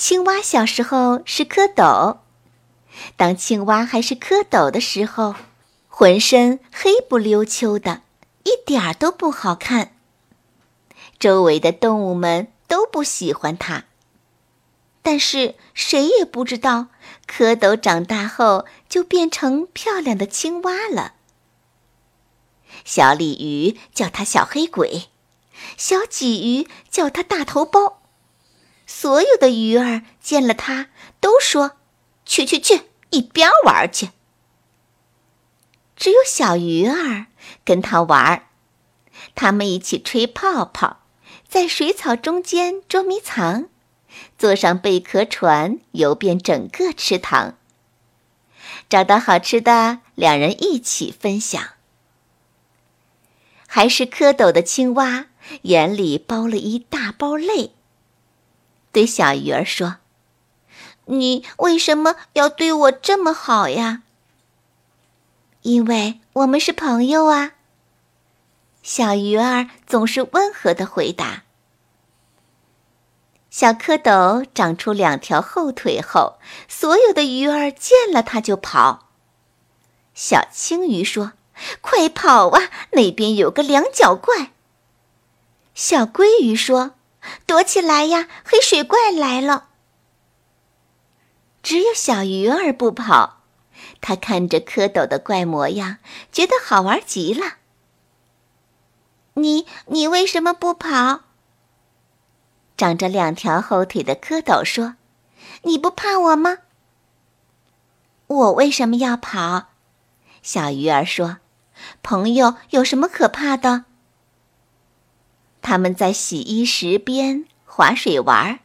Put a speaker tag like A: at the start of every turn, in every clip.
A: 青蛙小时候是蝌蚪，当青蛙还是蝌蚪的时候，浑身黑不溜秋的，一点儿都不好看。周围的动物们都不喜欢它。但是谁也不知道，蝌蚪长大后就变成漂亮的青蛙了。小鲤鱼叫它小黑鬼，小鲫鱼叫它大头包。所有的鱼儿见了它，都说：“去去去，一边玩去。”只有小鱼儿跟它玩儿，他们一起吹泡泡，在水草中间捉迷藏，坐上贝壳船游遍整个池塘。找到好吃的，两人一起分享。还是蝌蚪的青蛙，眼里包了一大包泪。对小鱼儿说：“你为什么要对我这么好呀？”“因为我们是朋友啊。”小鱼儿总是温和的回答。小蝌蚪长出两条后腿后，所有的鱼儿见了它就跑。小青鱼说：“快跑啊，那边有个两脚怪。”小鲑鱼说。躲起来呀！黑水怪来了。只有小鱼儿不跑，它看着蝌蚪的怪模样，觉得好玩极了。你你为什么不跑？长着两条后腿的蝌蚪说：“你不怕我吗？”我为什么要跑？小鱼儿说：“朋友有什么可怕的？”他们在洗衣石边划水玩儿，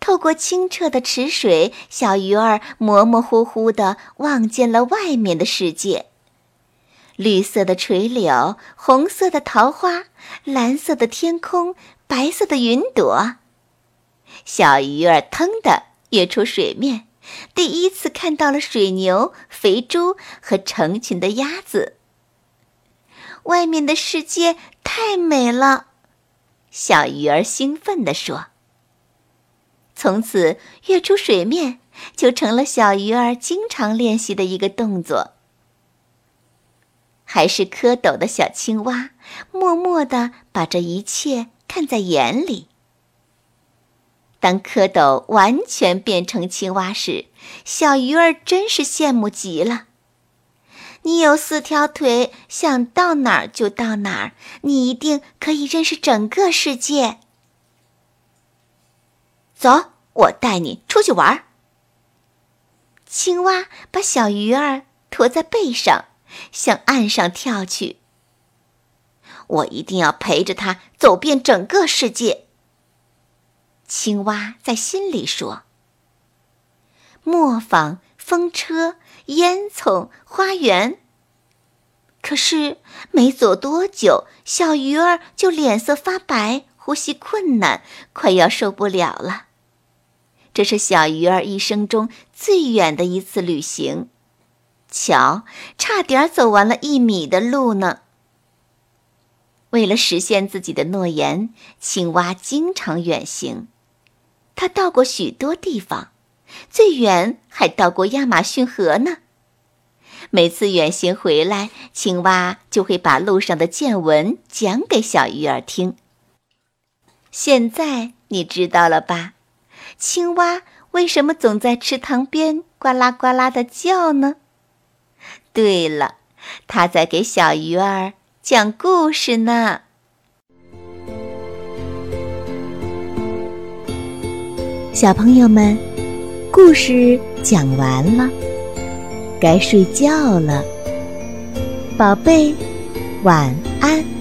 A: 透过清澈的池水，小鱼儿模模糊糊地望见了外面的世界：绿色的垂柳，红色的桃花，蓝色的天空，白色的云朵。小鱼儿腾地跃出水面，第一次看到了水牛、肥猪和成群的鸭子。外面的世界太美了。小鱼儿兴奋地说：“从此跃出水面就成了小鱼儿经常练习的一个动作。”还是蝌蚪的小青蛙，默默地把这一切看在眼里。当蝌蚪完全变成青蛙时，小鱼儿真是羡慕极了。你有四条腿，想到哪儿就到哪儿。你一定可以认识整个世界。走，我带你出去玩。青蛙把小鱼儿驮在背上，向岸上跳去。我一定要陪着它走遍整个世界。青蛙在心里说：“磨坊。”风车、烟囱、花园。可是没走多久，小鱼儿就脸色发白，呼吸困难，快要受不了了。这是小鱼儿一生中最远的一次旅行，瞧，差点走完了一米的路呢。为了实现自己的诺言，青蛙经常远行，它到过许多地方。最远还到过亚马逊河呢。每次远行回来，青蛙就会把路上的见闻讲给小鱼儿听。现在你知道了吧？青蛙为什么总在池塘边呱啦呱啦的叫呢？对了，它在给小鱼儿讲故事呢。
B: 小朋友们。故事讲完了，该睡觉了，宝贝，晚安。